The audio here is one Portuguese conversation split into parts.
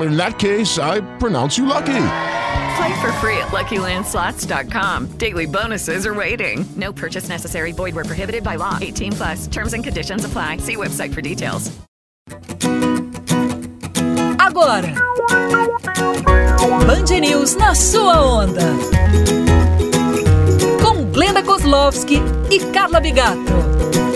In that case, I pronounce you lucky. Play for free at LuckyLandSlots.com. Daily bonuses are waiting. No purchase necessary. Void where prohibited by law. 18 plus. Terms and conditions apply. See website for details. Agora, Band News na sua onda. Com Glenda Kozlovski e Carla Bigato.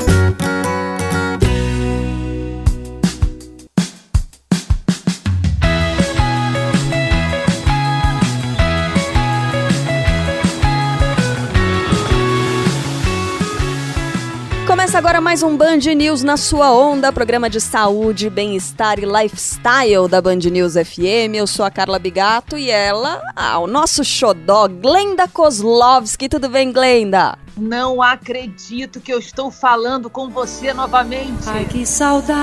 Começa agora mais um Band News na sua onda, programa de saúde, bem-estar e lifestyle da Band News FM. Eu sou a Carla Bigato e ela, ah, o nosso xodó, Glenda Kozlovski. Tudo bem, Glenda? Não acredito que eu estou falando com você novamente. Ai, que saudade.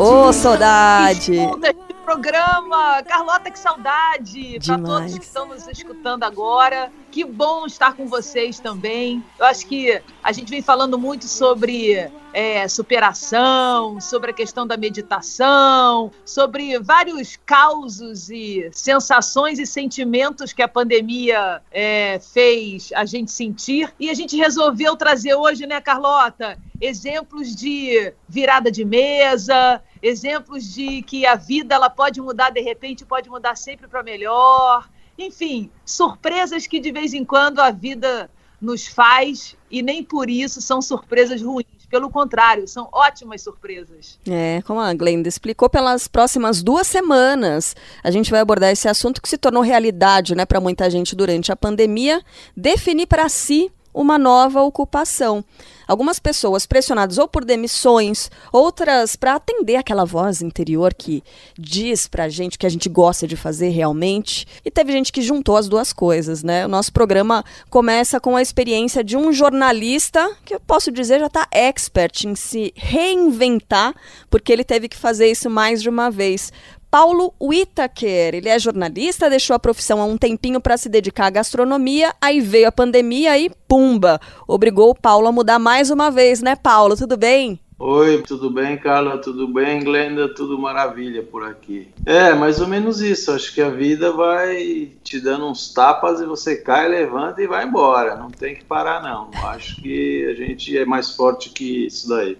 Ô, saudade! Escuta programa! Carlota, que saudade! Para todos que estão nos escutando agora. Que bom estar com vocês também. Eu acho que a gente vem falando muito sobre é, superação, sobre a questão da meditação, sobre vários causos e sensações e sentimentos que a pandemia é, fez a gente sentir. E a gente resolveu trazer hoje, né, Carlota, exemplos de virada de mesa, exemplos de que a vida ela pode mudar de repente, pode mudar sempre para melhor. Enfim, surpresas que de vez em quando a vida nos faz e nem por isso são surpresas ruins. Pelo contrário, são ótimas surpresas. É, como a Glenda explicou, pelas próximas duas semanas a gente vai abordar esse assunto que se tornou realidade né, para muita gente durante a pandemia, definir para si uma nova ocupação. Algumas pessoas pressionadas ou por demissões, outras para atender aquela voz interior que diz pra gente o que a gente gosta de fazer realmente. E teve gente que juntou as duas coisas, né? O nosso programa começa com a experiência de um jornalista que eu posso dizer já está expert em se reinventar, porque ele teve que fazer isso mais de uma vez. Paulo Whittaker, ele é jornalista, deixou a profissão há um tempinho para se dedicar à gastronomia, aí veio a pandemia e pumba, obrigou o Paulo a mudar mais uma vez, né, Paulo? Tudo bem? Oi, tudo bem, Carla? Tudo bem, Glenda? Tudo maravilha por aqui. É, mais ou menos isso. Acho que a vida vai te dando uns tapas e você cai, levanta e vai embora. Não tem que parar, não. Acho que a gente é mais forte que isso daí.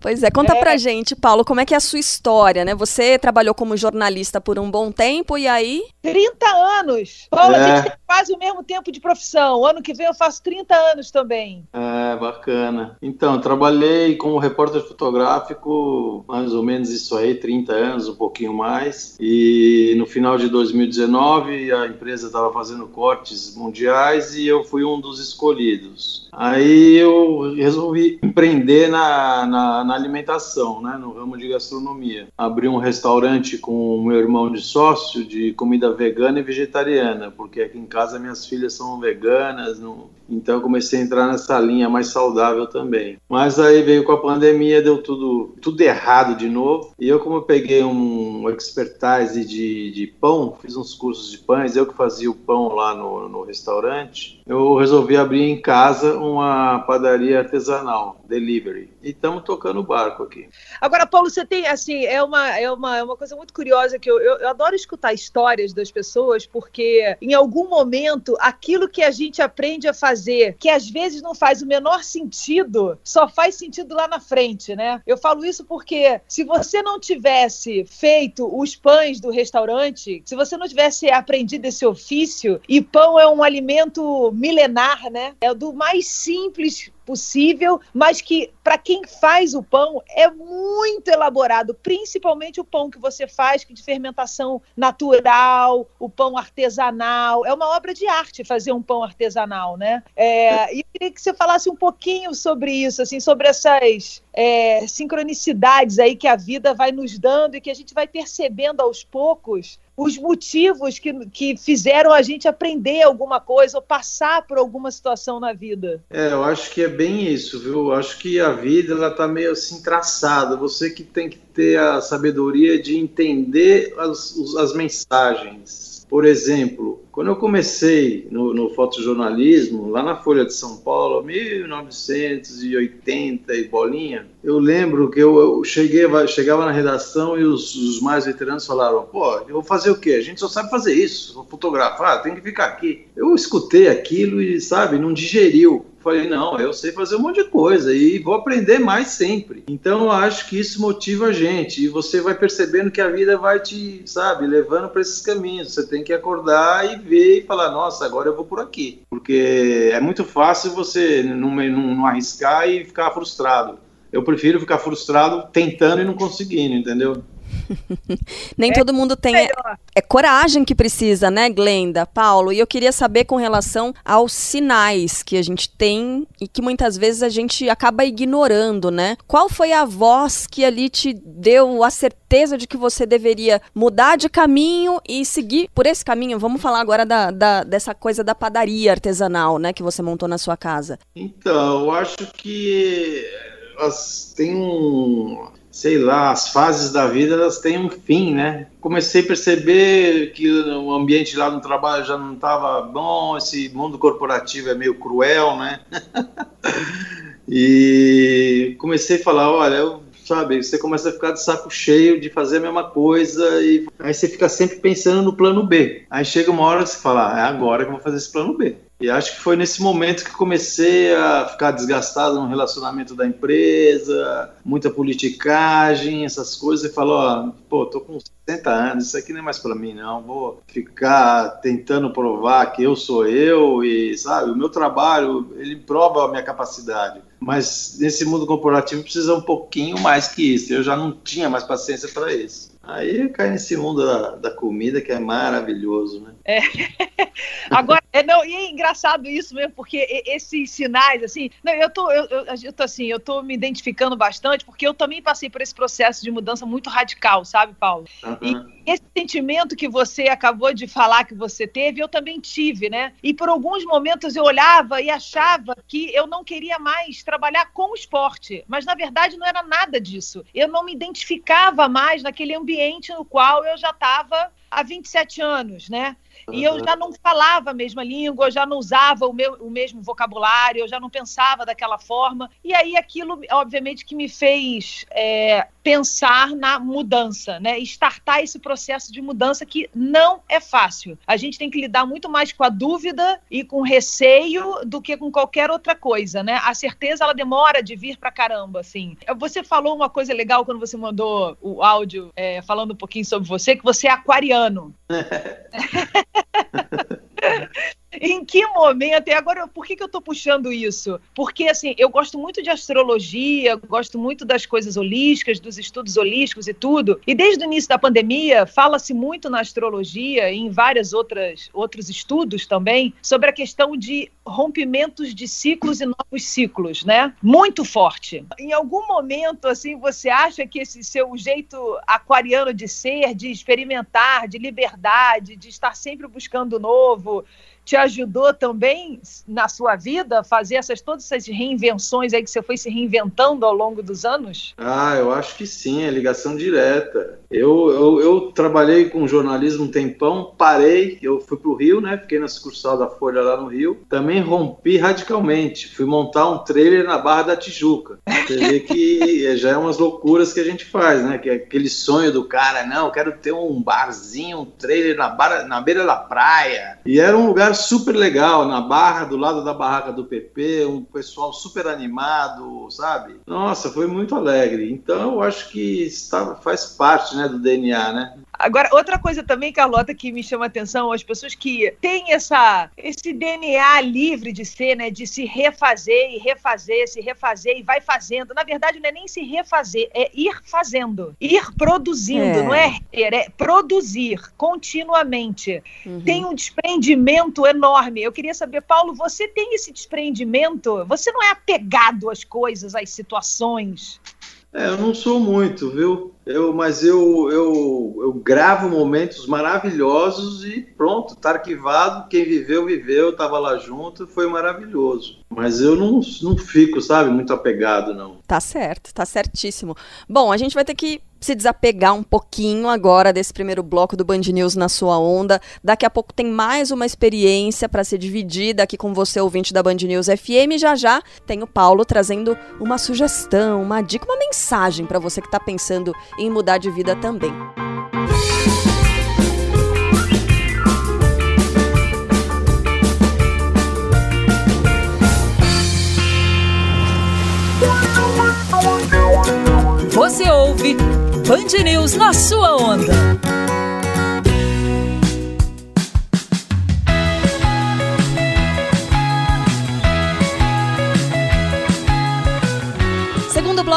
Pois é, conta é. pra gente, Paulo, como é que é a sua história, né? Você trabalhou como jornalista por um bom tempo e aí? 30 anos! Paulo, é. a gente tem quase o mesmo tempo de profissão. O ano que vem eu faço 30 anos também. É, bacana. Então, trabalhei como repórter fotográfico, mais ou menos isso aí, 30 anos, um pouquinho mais. E no final de 2019, a empresa estava fazendo cortes mundiais e eu fui um dos escolhidos. Aí eu resolvi empreender na, na, na, alimentação, né, no ramo de gastronomia. Abri um restaurante com o meu irmão de sócio de comida vegana e vegetariana, porque aqui em casa minhas filhas são veganas, não... então eu comecei a entrar nessa linha mais saudável também. Mas aí veio com a pandemia, deu tudo, tudo errado de novo. E eu, como eu peguei um expertise de, de pão, fiz uns cursos de pães, eu que fazia o pão lá no, no restaurante, eu resolvi abrir em casa uma padaria artesanal, delivery. E estamos tocando o barco aqui. Agora, Paulo, você tem, assim, é uma, é uma, é uma coisa muito curiosa que eu, eu, eu adoro escutar histórias das pessoas, porque em algum momento aquilo que a gente aprende a fazer, que às vezes não faz o menor sentido, só faz sentido lá na frente, né? Eu falo isso porque se você não tivesse feito os pães do restaurante, se você não tivesse aprendido esse ofício, e pão é um alimento milenar, né? É do mais simples possível, mas que para quem faz o pão é muito elaborado, principalmente o pão que você faz de fermentação natural, o pão artesanal. É uma obra de arte fazer um pão artesanal, né? É, e eu queria que você falasse um pouquinho sobre isso, assim, sobre essas é, sincronicidades aí que a vida vai nos dando e que a gente vai percebendo aos poucos os motivos que, que fizeram a gente aprender alguma coisa ou passar por alguma situação na vida. É, eu acho que é bem isso, viu? Eu acho que a vida ela tá meio assim traçada. Você que tem que ter a sabedoria de entender as, as mensagens. Por exemplo, quando eu comecei no, no fotojornalismo, lá na Folha de São Paulo, 1980 e bolinha, eu lembro que eu, eu cheguei, chegava na redação e os, os, mais veteranos falaram: pô, eu vou fazer o quê? A gente só sabe fazer isso, vou fotografar, tem que ficar aqui. Eu escutei aquilo e, sabe, não digeriu. Falei, não, eu sei fazer um monte de coisa e vou aprender mais sempre. Então eu acho que isso motiva a gente e você vai percebendo que a vida vai te, sabe, levando para esses caminhos. Você tem que acordar e ver e falar, nossa, agora eu vou por aqui. Porque é muito fácil você não, não, não arriscar e ficar frustrado. Eu prefiro ficar frustrado tentando e não conseguindo, entendeu? Nem é todo mundo tem. É, é, coragem que precisa, né, Glenda, Paulo? E eu queria saber com relação aos sinais que a gente tem e que muitas vezes a gente acaba ignorando, né? Qual foi a voz que ali te deu a certeza de que você deveria mudar de caminho e seguir por esse caminho? Vamos falar agora da, da dessa coisa da padaria artesanal, né, que você montou na sua casa. Então, eu acho que as, tem um sei lá, as fases da vida elas têm um fim, né? Comecei a perceber que o ambiente lá no trabalho já não estava bom, esse mundo corporativo é meio cruel, né? e comecei a falar, olha, eu, sabe, você começa a ficar de saco cheio de fazer a mesma coisa e aí você fica sempre pensando no plano B. Aí chega uma hora que você fala, ah, é agora que eu vou fazer esse plano B. E acho que foi nesse momento que comecei a ficar desgastado no relacionamento da empresa, muita politicagem, essas coisas, e falou, ó, pô, tô com 60 anos, isso aqui não é mais para mim não, vou ficar tentando provar que eu sou eu e, sabe, o meu trabalho, ele prova a minha capacidade. Mas nesse mundo corporativo precisa um pouquinho mais que isso. Eu já não tinha mais paciência para isso. Aí cai nesse mundo da, da, comida que é maravilhoso, né? É. Agora, é, não, e é engraçado isso mesmo, porque esses sinais, assim, não, eu tô, eu, eu, eu, tô assim, eu tô me identificando bastante, porque eu também passei por esse processo de mudança muito radical, sabe, Paulo? Uhum. E esse sentimento que você acabou de falar que você teve, eu também tive, né? E por alguns momentos eu olhava e achava que eu não queria mais trabalhar com o esporte, mas na verdade não era nada disso. Eu não me identificava mais naquele ambiente no qual eu já estava há 27 anos, né? E eu já não falava a mesma língua, eu já não usava o, meu, o mesmo vocabulário, eu já não pensava daquela forma. E aí aquilo, obviamente, que me fez é, pensar na mudança, né? Estartar esse processo de mudança que não é fácil. A gente tem que lidar muito mais com a dúvida e com receio do que com qualquer outra coisa, né? A certeza, ela demora de vir pra caramba, assim. Você falou uma coisa legal quando você mandou o áudio é, falando um pouquinho sobre você, que você é aquariano ano. em que momento? E agora, por que, que eu estou puxando isso? Porque, assim, eu gosto muito de astrologia, gosto muito das coisas holísticas, dos estudos holísticos e tudo. E desde o início da pandemia, fala-se muito na astrologia e em vários outros estudos também sobre a questão de rompimentos de ciclos e novos ciclos, né? Muito forte. Em algum momento, assim, você acha que esse seu jeito aquariano de ser, de experimentar, de liberdade, de estar sempre buscando novo, te ajudou também na sua vida a fazer essas todas essas reinvenções aí que você foi se reinventando ao longo dos anos? Ah, eu acho que sim, é ligação direta. Eu, eu, eu trabalhei com jornalismo um tempão, parei, eu fui para o Rio, né? Fiquei na sucursal da Folha lá no Rio. Também rompi radicalmente. Fui montar um trailer na Barra da Tijuca. Você vê que já é umas loucuras que a gente faz, né? Que é aquele sonho do cara, não, quero ter um barzinho, um trailer na, barra, na beira da praia. E era um lugar super legal, na Barra, do lado da barraca do PP, um pessoal super animado, sabe? Nossa, foi muito alegre. Então eu acho que está, faz parte, né, do DNA, né? Agora, outra coisa também, Carlota, que me chama a atenção, as pessoas que têm essa, esse DNA livre de ser, né? De se refazer e refazer, se refazer e vai fazendo. Na verdade, não é nem se refazer, é ir fazendo, ir produzindo, é. não é ter, é produzir continuamente. Uhum. Tem um desprendimento enorme. Eu queria saber, Paulo, você tem esse desprendimento? Você não é apegado às coisas, às situações? É, eu não sou muito, viu? Eu, mas eu, eu, eu gravo momentos maravilhosos e pronto, tá arquivado. Quem viveu, viveu, tava lá junto, foi maravilhoso. Mas eu não, não fico, sabe, muito apegado, não. Tá certo, tá certíssimo. Bom, a gente vai ter que se desapegar um pouquinho agora desse primeiro bloco do Band News na sua onda. Daqui a pouco tem mais uma experiência para ser dividida aqui com você, ouvinte da Band News FM. Já já tem o Paulo trazendo uma sugestão, uma dica, uma mensagem para você que está pensando em mudar de vida também. Band News na sua onda.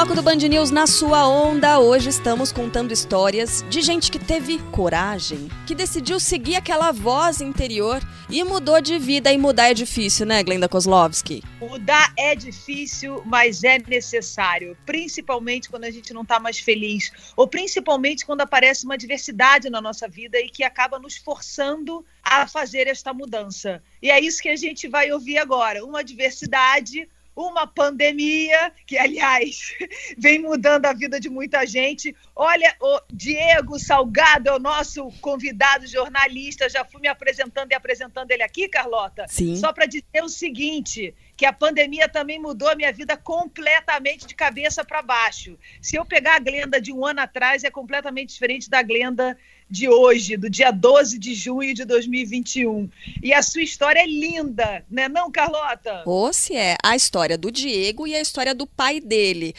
Bloco do Band News na sua onda, hoje estamos contando histórias de gente que teve coragem, que decidiu seguir aquela voz interior e mudou de vida. E mudar é difícil, né, Glenda Kozlovski? Mudar é difícil, mas é necessário, principalmente quando a gente não está mais feliz, ou principalmente quando aparece uma diversidade na nossa vida e que acaba nos forçando a fazer esta mudança. E é isso que a gente vai ouvir agora: uma diversidade uma pandemia, que, aliás, vem mudando a vida de muita gente. Olha, o Diego Salgado é o nosso convidado jornalista. Já fui me apresentando e apresentando ele aqui, Carlota. Sim. Só para dizer o seguinte: que a pandemia também mudou a minha vida completamente de cabeça para baixo. Se eu pegar a Glenda de um ano atrás, é completamente diferente da Glenda de hoje, do dia 12 de junho de 2021. E a sua história é linda, né não, Carlota? Ou se é a história do Diego e a história do pai dele.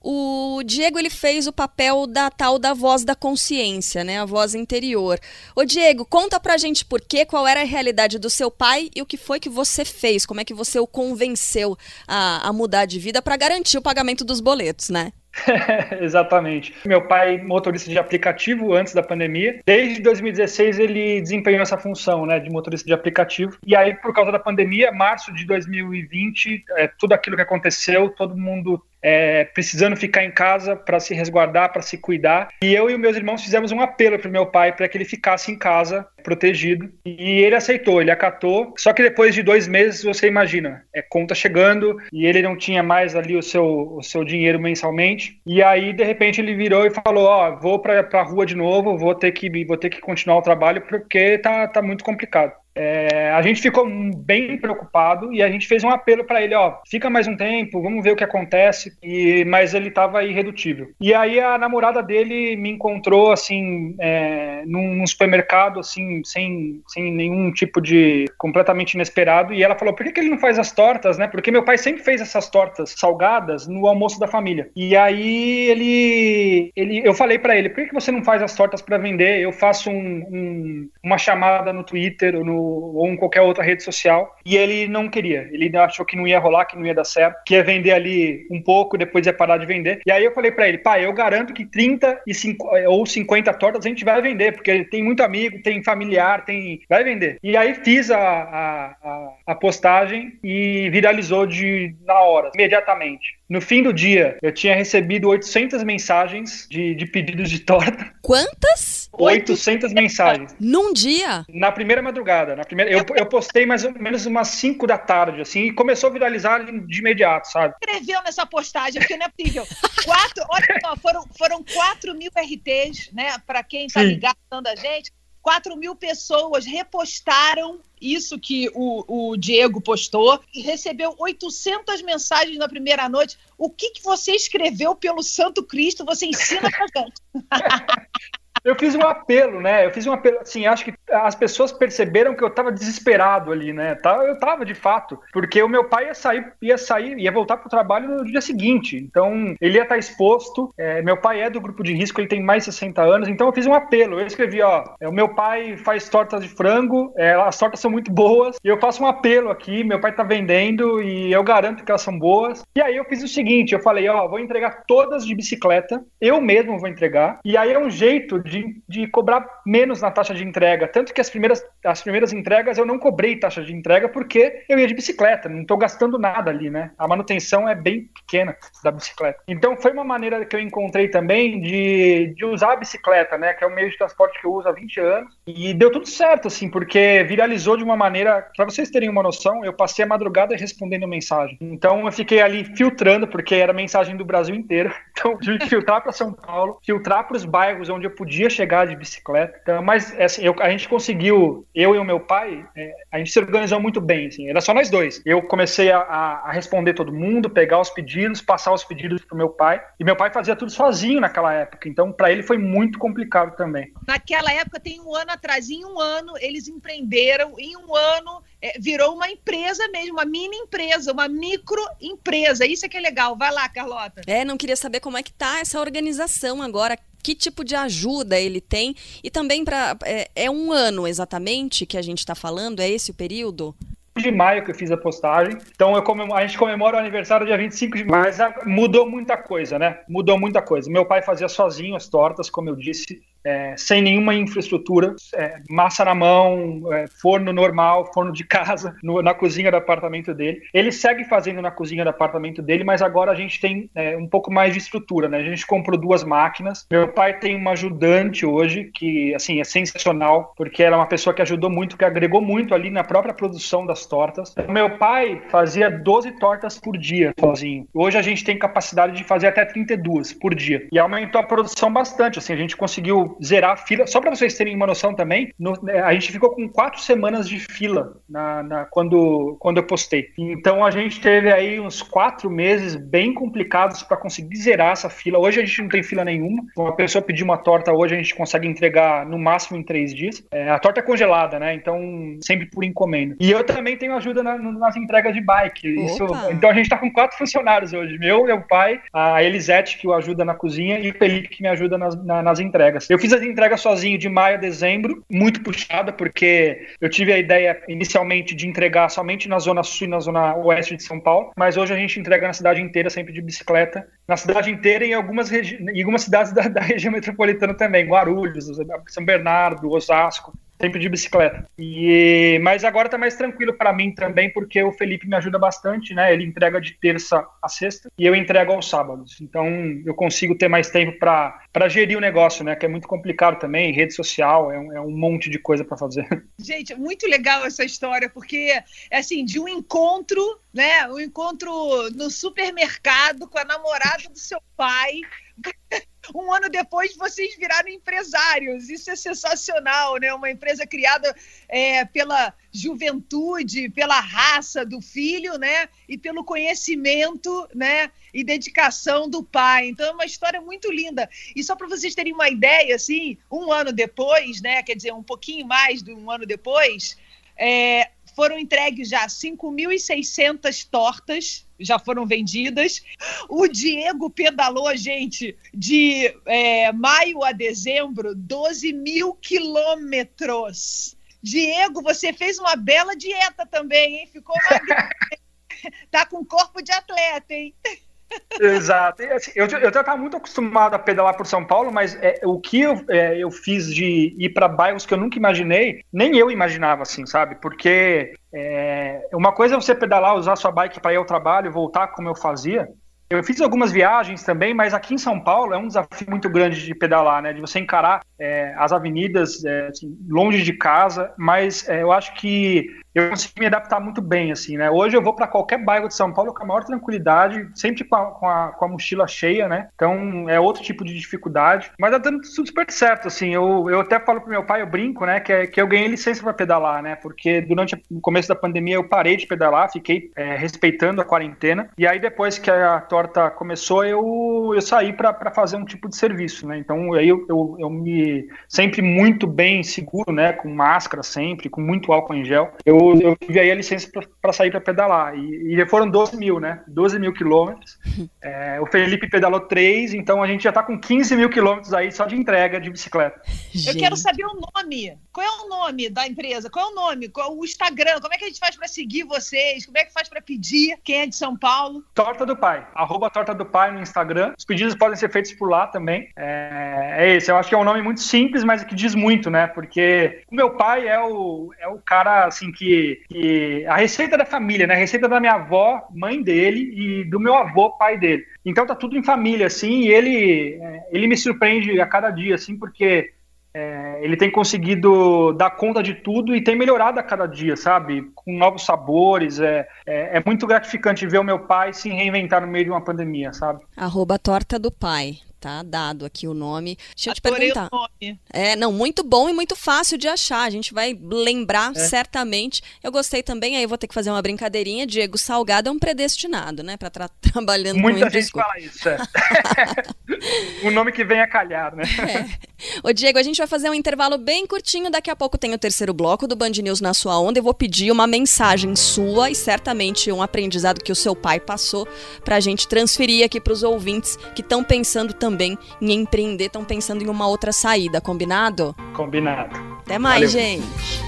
O Diego ele fez o papel da tal da voz da consciência, né, a voz interior. Ô Diego, conta pra gente por quê, qual era a realidade do seu pai e o que foi que você fez, como é que você o convenceu a, a mudar de vida para garantir o pagamento dos boletos, né? Exatamente. Meu pai, motorista de aplicativo antes da pandemia, desde 2016 ele desempenhou essa função, né, de motorista de aplicativo. E aí, por causa da pandemia, março de 2020, é, tudo aquilo que aconteceu, todo mundo é, precisando ficar em casa para se resguardar, para se cuidar. E eu e meus irmãos fizemos um apelo para meu pai para que ele ficasse em casa, protegido. E ele aceitou, ele acatou. Só que depois de dois meses, você imagina, é conta chegando e ele não tinha mais ali o seu, o seu dinheiro mensalmente. E aí, de repente, ele virou e falou: Ó, oh, vou para a rua de novo, vou ter que, vou ter que continuar o trabalho porque tá, tá muito complicado. É, a gente ficou bem preocupado e a gente fez um apelo para ele, ó, fica mais um tempo, vamos ver o que acontece. E mas ele estava irredutível. E aí a namorada dele me encontrou assim é, num, num, supermercado assim sem, sem nenhum tipo de completamente inesperado e ela falou por que, que ele não faz as tortas, né? Porque meu pai sempre fez essas tortas salgadas no almoço da família. E aí ele, ele eu falei para ele por que, que você não faz as tortas para vender? Eu faço um, um, uma chamada no Twitter ou no ou em qualquer outra rede social. E ele não queria. Ele achou que não ia rolar, que não ia dar certo, que ia vender ali um pouco, depois ia parar de vender. E aí eu falei para ele, pai, eu garanto que 30 e 5, ou 50 tortas a gente vai vender, porque tem muito amigo, tem familiar, tem. Vai vender. E aí fiz a, a, a, a postagem e viralizou de na hora, imediatamente. No fim do dia, eu tinha recebido 800 mensagens de, de pedidos de torta. Quantas? 800 mensagens. Num dia? Na primeira madrugada. Na primeira, eu, eu postei mais ou menos umas 5 da tarde, assim, e começou a viralizar de imediato, sabe? Escreveu nessa postagem, porque não é possível. Quatro, olha só, foram, foram 4 mil RTs, né? Para quem tá ligado a gente. 4 mil pessoas repostaram isso que o, o, Diego postou e recebeu 800 mensagens na primeira noite. O que, que você escreveu pelo Santo Cristo? Você ensina pra gente. eu fiz um apelo, né? Eu fiz um apelo, assim, acho que as pessoas perceberam que eu tava desesperado ali, né? Tá, eu tava de fato, porque o meu pai ia sair, ia sair, ia voltar pro trabalho no dia seguinte. Então, ele ia estar tá exposto. É, meu pai é do grupo de risco, ele tem mais de 60 anos, então eu fiz um apelo. Eu escrevi, ó, é, o meu pai faz tortas de frango, é, as tortas são muito boas, e eu faço um apelo aqui, meu pai tá vendendo e eu garanto que elas são boas. E aí eu fiz o seguinte, eu falei, ó, vou entregar todas de bicicleta, eu mesmo vou entregar, e aí é um jeito de, de cobrar menos na taxa de entrega. Tanto que as primeiras, as primeiras entregas eu não cobrei taxa de entrega porque eu ia de bicicleta, não estou gastando nada ali, né? A manutenção é bem pequena da bicicleta. Então foi uma maneira que eu encontrei também de, de usar a bicicleta, né? Que é o meio de transporte que eu uso há 20 anos. E deu tudo certo, assim, porque viralizou de uma maneira. Para vocês terem uma noção, eu passei a madrugada respondendo mensagem. Então eu fiquei ali filtrando, porque era mensagem do Brasil inteiro. Então, de filtrar para São Paulo, filtrar para os bairros onde eu podia chegar de bicicleta. Então, mas assim, eu, a gente conseguiu, eu e o meu pai, é, a gente se organizou muito bem. Assim, era só nós dois. Eu comecei a, a, responder todo mundo, pegar os pedidos, passar os pedidos para o meu pai. E meu pai fazia tudo sozinho naquela época. Então, para ele foi muito complicado também. Naquela época, tem um ano atrás, em um ano, eles empreenderam, em um ano é, virou uma empresa mesmo, uma mini empresa, uma microempresa. Isso é que é legal. Vai lá, Carlota. É, não queria saber como é que tá essa organização agora. Que tipo de ajuda ele tem? E também para é, é um ano exatamente que a gente está falando? É esse o período? de maio que eu fiz a postagem. Então comemoro, a gente comemora o aniversário dia 25 de maio. Mas mudou muita coisa, né? Mudou muita coisa. Meu pai fazia sozinho as tortas, como eu disse é, sem nenhuma infraestrutura, é, massa na mão, é, forno normal, forno de casa, no, na cozinha do apartamento dele. Ele segue fazendo na cozinha do apartamento dele, mas agora a gente tem é, um pouco mais de estrutura, né? A gente comprou duas máquinas. Meu pai tem uma ajudante hoje, que, assim, é sensacional, porque ela é uma pessoa que ajudou muito, que agregou muito ali na própria produção das tortas. Meu pai fazia 12 tortas por dia sozinho. Hoje a gente tem capacidade de fazer até 32 por dia. E aumentou a produção bastante, assim, a gente conseguiu zerar a fila. Só para vocês terem uma noção também, no, né, a gente ficou com quatro semanas de fila na, na, quando, quando eu postei. Então a gente teve aí uns quatro meses bem complicados para conseguir zerar essa fila. Hoje a gente não tem fila nenhuma. Uma pessoa pedir uma torta hoje, a gente consegue entregar no máximo em três dias. É, a torta é congelada, né? Então, sempre por encomenda. E eu também tenho ajuda na, nas entregas de bike. Isso, então a gente está com quatro funcionários hoje. Meu, meu pai, a Elisete, que o ajuda na cozinha, e o Felipe, que me ajuda nas, na, nas entregas. Eu fiz as entregas sozinho de maio a dezembro, muito puxada, porque eu tive a ideia inicialmente de entregar somente na zona sul e na zona oeste de São Paulo, mas hoje a gente entrega na cidade inteira, sempre de bicicleta, na cidade inteira e em algumas, em algumas cidades da, da região metropolitana também, Guarulhos, São Bernardo, Osasco sempre de bicicleta. E mas agora tá mais tranquilo para mim também, porque o Felipe me ajuda bastante, né? Ele entrega de terça a sexta e eu entrego aos sábados. Então eu consigo ter mais tempo para gerir o negócio, né? Que é muito complicado também, rede social, é um, é um monte de coisa para fazer. Gente, muito legal essa história, porque é assim, de um encontro, né? Um encontro no supermercado com a namorada do seu pai um ano depois vocês viraram empresários. Isso é sensacional, né? Uma empresa criada é, pela juventude, pela raça do filho, né? E pelo conhecimento, né? E dedicação do pai. Então é uma história muito linda. E só para vocês terem uma ideia, assim, um ano depois, né? Quer dizer, um pouquinho mais de um ano depois, é, foram entregues já 5.600 tortas, já foram vendidas. O Diego pedalou, gente, de é, maio a dezembro, 12 mil quilômetros. Diego, você fez uma bela dieta também, hein? Ficou magro. tá com corpo de atleta, hein? Exato. Assim, eu, eu já estava muito acostumado a pedalar por São Paulo, mas é, o que eu, é, eu fiz de ir para bairros que eu nunca imaginei, nem eu imaginava assim, sabe? Porque é, uma coisa é você pedalar, usar sua bike para ir ao trabalho, voltar como eu fazia. Eu fiz algumas viagens também, mas aqui em São Paulo é um desafio muito grande de pedalar, né? De você encarar é, as avenidas é, assim, longe de casa. Mas é, eu acho que eu consegui me adaptar muito bem, assim, né? Hoje eu vou para qualquer bairro de São Paulo com a maior tranquilidade, sempre com a, com a, com a mochila cheia, né? Então é outro tipo de dificuldade, mas tá dando super certo, assim. Eu, eu até falo pro meu pai, eu brinco, né? Que, é, que eu ganhei licença para pedalar, né? Porque durante o começo da pandemia eu parei de pedalar, fiquei é, respeitando a quarentena, e aí depois que a torta começou, eu, eu saí para fazer um tipo de serviço, né? Então aí eu, eu, eu me sempre muito bem seguro, né? Com máscara sempre, com muito álcool em gel. Eu, eu tive aí a licença para sair para pedalar. E, e foram 12 mil, né? 12 mil quilômetros. É, o Felipe pedalou 3, então a gente já está com 15 mil quilômetros aí só de entrega de bicicleta. Eu quero saber o nome. Qual é o nome da empresa? Qual é o nome? Qual o Instagram? Como é que a gente faz para seguir vocês? Como é que faz para pedir? Quem é de São Paulo? Torta do Pai. Arroba Torta do Pai no Instagram. Os pedidos podem ser feitos por lá também. É, é esse. Eu acho que é um nome muito simples, mas que diz muito, né? Porque o meu pai é o, é o cara, assim, que, que. A receita da família, né? A receita da minha avó, mãe dele, e do meu avô, pai dele. Então tá tudo em família, assim, e ele, é, ele me surpreende a cada dia, assim, porque é, ele tem conseguido dar conta de tudo e tem melhorado a cada dia, sabe? Com novos sabores. É, é, é, muito gratificante ver o meu pai se reinventar no meio de uma pandemia, sabe? Arroba torta do pai tá dado aqui o nome. Deixa eu Adorei te perguntar. É, não, muito bom e muito fácil de achar. A gente vai lembrar É. certamente. Eu gostei também, aí eu vou ter que fazer uma brincadeirinha. Diego Salgado é um predestinado, né? Pra estar trabalhando Muita gente fala isso, é. o nome que vem a calhar, né? Ô, Diego, a gente vai fazer um intervalo bem curtinho. Daqui a pouco tem o terceiro bloco do Band News na sua onda. Eu vou pedir uma mensagem sua e certamente um aprendizado que o seu pai passou pra gente transferir aqui pros ouvintes que estão pensando também em empreender, estão pensando em uma outra saída. Combinado? Combinado. Até mais, Valeu. gente.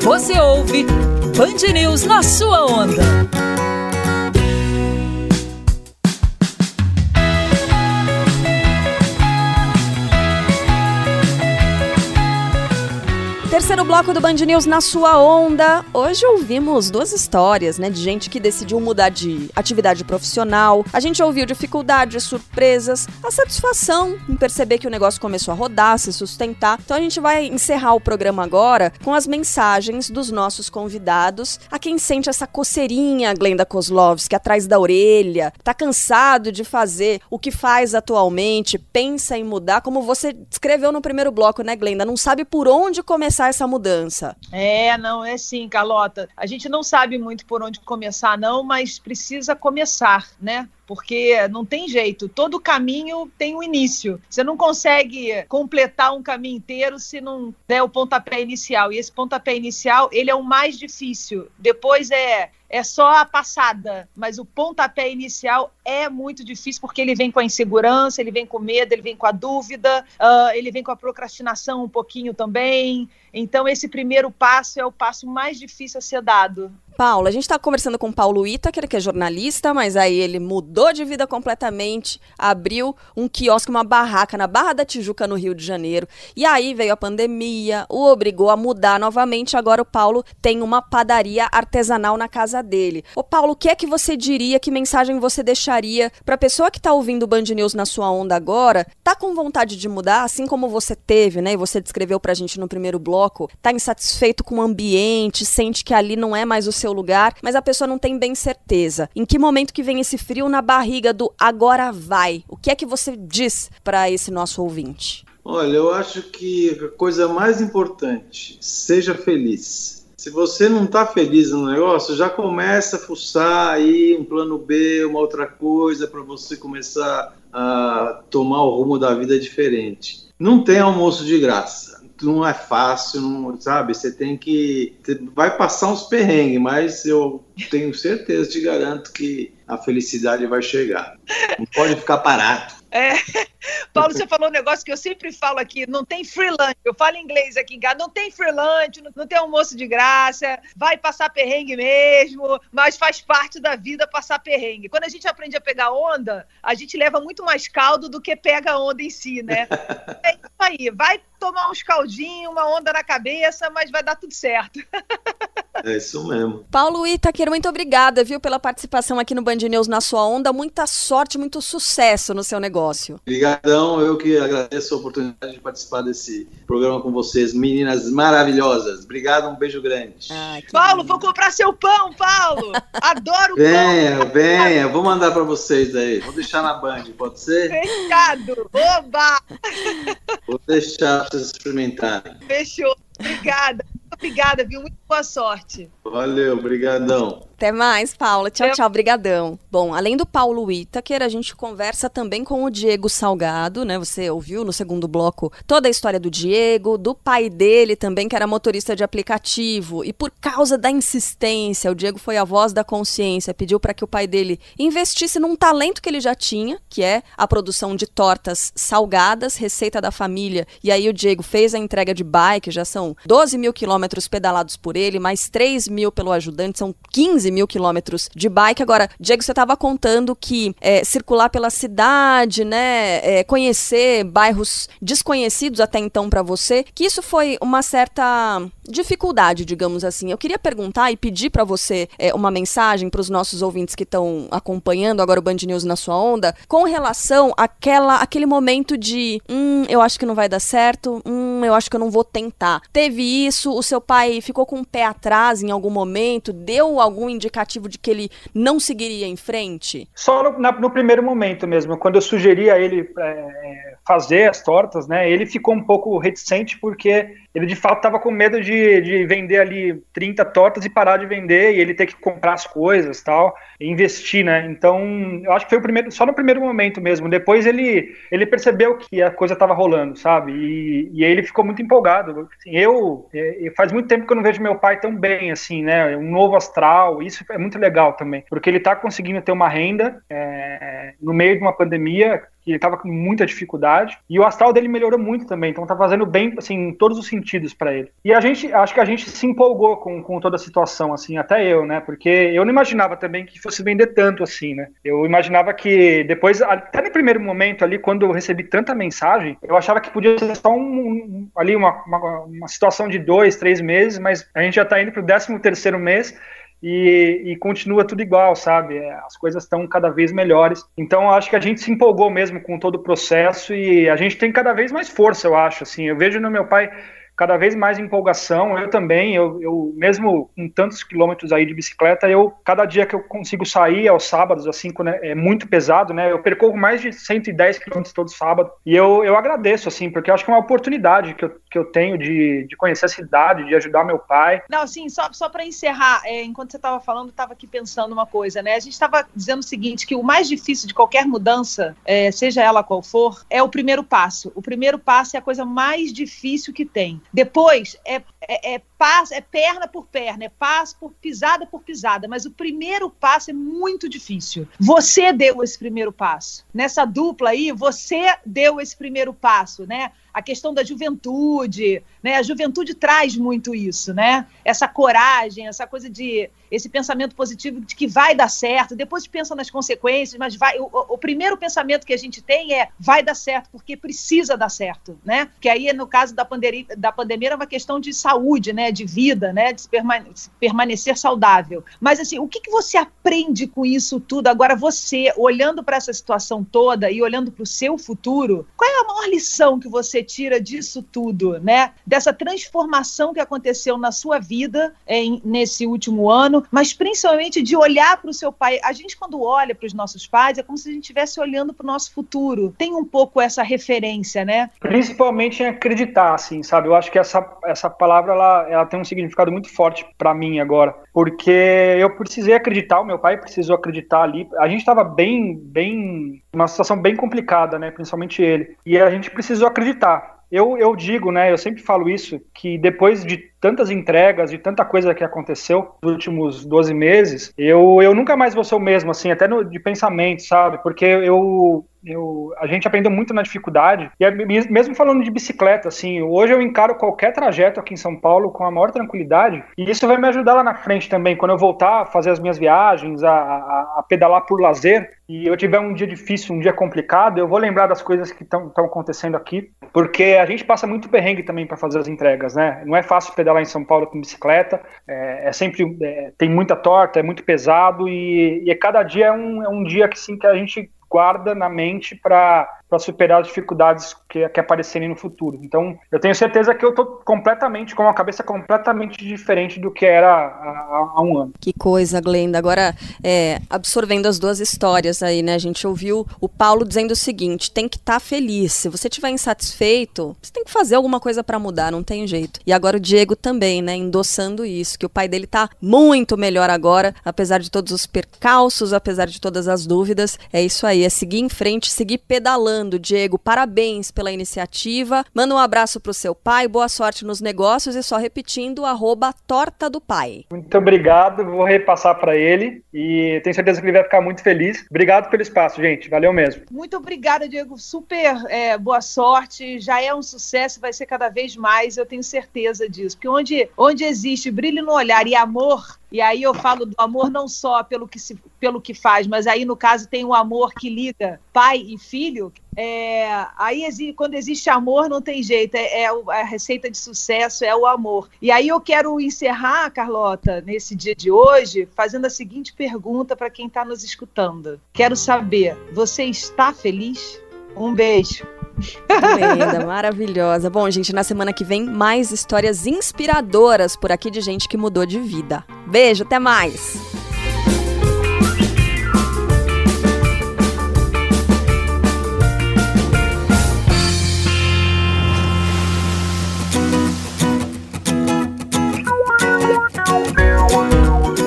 Você ouve Band News na sua onda. Terceiro bloco do Band News na sua onda. Hoje ouvimos duas histórias, né, de gente que decidiu mudar de atividade profissional. A gente ouviu dificuldades, surpresas, a satisfação em perceber que o negócio começou a rodar, se sustentar. Então a gente vai encerrar o programa agora com as mensagens dos nossos convidados. A quem sente essa coceirinha, Glenda Kozlovski, atrás da orelha, tá cansado de fazer o que faz atualmente, pensa em mudar, como você descreveu no primeiro bloco, né, Glenda? Não sabe por onde começar essa mudança. É, não, é sim, Carlota. A gente não sabe muito por onde começar, não, mas precisa começar, né? Porque não tem jeito, todo caminho tem um início. Você não consegue completar um caminho inteiro se não der o pontapé inicial. E esse pontapé inicial, ele é o mais difícil. Depois é é só a passada, mas o pontapé inicial é muito difícil porque ele vem com a insegurança, ele vem com medo, ele vem com a dúvida, uh, ele vem com a procrastinação um pouquinho também. Então, esse primeiro passo é o passo mais difícil a ser dado. Paulo, a gente está conversando com Paulo Itaker, que é jornalista, mas aí ele mudou de vida completamente, abriu um quiosque, uma barraca na Barra da Tijuca, no Rio de Janeiro. E aí veio a pandemia, o obrigou a mudar novamente. Agora o Paulo tem uma padaria artesanal na casa dele. Ô Paulo, o que é que você diria, que mensagem você deixaria para a pessoa que está ouvindo o Band News na sua onda agora, tá com vontade de mudar, assim como você teve, né? E você descreveu pra gente no primeiro bloco, tá insatisfeito com o ambiente, sente que ali não é mais o seu lugar, mas a pessoa não tem bem certeza. Em que momento que vem esse frio na barriga do agora vai? O que é que você diz para esse nosso ouvinte? Olha, eu acho que a coisa mais importante, seja feliz. Se você não está feliz no negócio, já começa a fuçar aí um plano B, uma outra coisa para você começar a tomar o rumo da vida diferente. Não tem almoço de graça. Não é fácil, não, sabe? Você tem que. Vai passar uns perrengues, mas eu tenho certeza, te garanto que a felicidade vai chegar. Não pode ficar parado. É. Paulo, você falou um negócio que eu sempre falo aqui: não tem free lunch. Eu falo inglês aqui em casa, não tem free lunch, não tem almoço de graça, vai passar perrengue mesmo, mas faz parte da vida passar perrengue. Quando a gente aprende a pegar onda, a gente leva muito mais caldo do que pega a onda em si, né? É isso aí, vai tomar uns caldinhos, uma onda na cabeça, mas vai dar tudo certo. É isso mesmo. Paulo Itaquer, muito obrigada, viu, pela participação aqui no Band News na sua onda. Muita sorte, muito sucesso no seu negócio. Obrigadão, eu que agradeço a oportunidade de participar desse programa com vocês, meninas maravilhosas. Obrigado, um beijo grande. Ai, que Paulo, lindo. vou comprar seu pão, Paulo. Adoro Venha, pão. venha, vou mandar para vocês aí. Vou deixar na Band, pode ser? Fechado. Oba! Vou deixar vocês experimentarem. Fechou. Obrigada. Muito obrigada, viu? Muito boa sorte. Valeu, brigadão. Até mais, Paula. Tchau, tchau. Brigadão. Bom, além do Paulo Itaker, a gente conversa também com o Diego Salgado, né? Você ouviu no segundo bloco toda a história do Diego, do pai dele também, que era motorista de aplicativo. E por causa da insistência, o Diego foi a voz da consciência, pediu para que o pai dele investisse num talento que ele já tinha, que é a produção de tortas salgadas, receita da família. E aí o Diego fez a entrega de bike, já são 12 mil quilômetros pedalados por ele, mais 3 mil pelo ajudante, são 15 mil quilômetros de bike. Agora, Diego, você estava contando que é, circular pela cidade, né, é, conhecer bairros desconhecidos até então para você, que isso foi uma certa dificuldade, digamos assim. Eu queria perguntar e pedir para você é, uma mensagem para os nossos ouvintes que estão acompanhando agora o Band News na sua onda, com relação àquela, àquele momento de, hum, eu acho que não vai dar certo, hum, eu acho que eu não vou tentar. Teve isso, o seu pai ficou com o pé atrás em algum momento, deu algum indicativo de que ele não seguiria em frente? Só no, na- no primeiro momento mesmo, quando eu sugeri a ele é, fazer as tortas, né, ele ficou um pouco reticente porque ele de fato estava com medo de, de vender ali 30 tortas e parar de vender e ele ter que comprar as coisas tal, e investir, né? Então, eu acho que foi o primeiro, só no primeiro momento mesmo. Depois ele, ele percebeu que a coisa estava rolando, sabe? E, e ele ficou muito empolgado. Assim, eu, é, é, faz muito tempo que eu não vejo meu pai tão bem, assim, né? Um novo astral, isso é muito legal também, porque ele está conseguindo ter uma renda é, no meio de uma pandemia que estava com muita dificuldade e o astral dele melhorou muito também, então tá fazendo bem assim em todos os sentidos para ele. E a gente, acho que a gente se empolgou com, com toda a situação assim, até eu, né? Porque eu não imaginava também que fosse vender tanto assim, né? Eu imaginava que depois, até no primeiro momento ali, quando eu recebi tanta mensagem, eu achava que podia ser só um, um- ali uma, uma, uma situação de dois, três meses, mas a gente já tá indo pro décimo terceiro mês e, e continua tudo igual, sabe? É, As coisas estão cada vez melhores. Então, acho que a gente se empolgou mesmo com todo o processo e a gente tem cada vez mais força, eu acho. Assim, eu vejo no meu pai cada vez mais empolgação. Eu também, eu, eu mesmo com tantos quilômetros aí de bicicleta, eu cada dia que eu consigo sair aos sábados, assim, quando é, é muito pesado, né? Eu percorro mais de 110 quilômetros todo sábado e eu, eu agradeço, assim, porque eu acho que é uma oportunidade que eu, que eu tenho de, de conhecer a cidade, de ajudar meu pai. Não, assim, só, só para encerrar, é, enquanto você estava falando, estava aqui pensando uma coisa, né? A gente estava dizendo o seguinte, que o mais difícil de qualquer mudança, é, seja ela qual for, é o primeiro passo. O primeiro passo é a coisa mais difícil que tem. Depois é, é, é, passo, é perna por perna, é passo por pisada por pisada, mas o primeiro passo é muito difícil. Você deu esse primeiro passo. Nessa dupla aí, você deu esse primeiro passo, né? a questão da juventude, né? A juventude traz muito isso, né? Essa coragem, essa coisa de esse pensamento positivo de que vai dar certo. Depois pensa nas consequências, mas vai. O, o primeiro pensamento que a gente tem é vai dar certo porque precisa dar certo, né? Que aí no caso da pandemia, da pandemia é uma questão de saúde, né? De vida, né? De permanecer saudável. Mas assim, o que, que você aprende com isso tudo? Agora você olhando para essa situação toda e olhando para o seu futuro, qual é a maior lição que você tira disso tudo, né? Dessa transformação que aconteceu na sua vida em, nesse último ano, mas principalmente de olhar para o seu pai. A gente, quando olha para os nossos pais, é como se a gente estivesse olhando para o nosso futuro. Tem um pouco essa referência, né? Principalmente em acreditar, assim, sabe? Eu acho que essa, essa palavra ela, ela tem um significado muito forte para mim agora, porque eu precisei acreditar, o meu pai precisou acreditar ali. A gente estava bem, bem, uma situação bem complicada, né? Principalmente ele, e a gente precisou acreditar. Eu, eu digo, né, eu sempre falo isso, que depois de tantas entregas, de tanta coisa que aconteceu nos últimos 12 meses, eu, eu nunca mais vou ser o mesmo, assim, até no, de pensamento, sabe? Porque eu, Eu, a gente aprendeu muito na dificuldade. E é mesmo falando de bicicleta, assim, hoje eu encaro qualquer trajeto aqui em São Paulo com a maior tranquilidade. E isso vai me ajudar lá na frente também, quando eu voltar a fazer as minhas viagens, a, a, a pedalar por lazer, e eu tiver um dia difícil, um dia complicado, eu vou lembrar das coisas que estão acontecendo aqui, porque a gente passa muito perrengue também para fazer as entregas, né? Não é fácil pedalar em São Paulo com bicicleta, é, é sempre é, tem muita torta, é muito pesado e, e cada dia é um, é um dia que sim que a gente guarda na mente para superar as dificuldades que, que aparecerem no futuro. Então, eu tenho certeza que eu estou completamente, com uma cabeça completamente diferente do que era há, há um ano. Que coisa, Glenda. Agora, é, absorvendo as duas histórias aí, né? A gente ouviu o Paulo dizendo o seguinte: tem que estar tá feliz. Se você estiver insatisfeito, você tem que fazer alguma coisa para mudar, não tem jeito. E agora o Diego também, né? Endossando isso, que o pai dele tá muito melhor agora, apesar de todos os percalços, apesar de todas as dúvidas. É isso aí, é seguir em frente, seguir pedalando. Diego, parabéns pela iniciativa. Manda um abraço pro seu pai, boa sorte nos negócios e só repetindo, arroba torta do pai. Muito obrigado, vou repassar para ele e tenho certeza que ele vai ficar muito feliz. Obrigado pelo espaço, gente, valeu mesmo. Muito obrigada, Diego, super é, boa sorte, já é um sucesso, vai ser cada vez mais, eu tenho certeza disso, porque onde, onde existe brilho no olhar e amor, e aí eu falo do amor não só pelo que, se, pelo que faz, mas aí no caso tem o amor que liga pai e filho. É, aí quando existe amor não tem jeito, é, é, a receita de sucesso é o amor. E aí eu quero encerrar, Carlota, nesse dia de hoje, fazendo a seguinte pergunta para quem está nos escutando. Quero saber, você está feliz? Um beijo. Linda, maravilhosa. Bom, gente, na semana que vem, mais histórias inspiradoras por aqui de gente que mudou de vida. Beijo, até mais!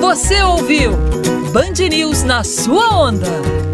Você ouviu Band News na sua onda.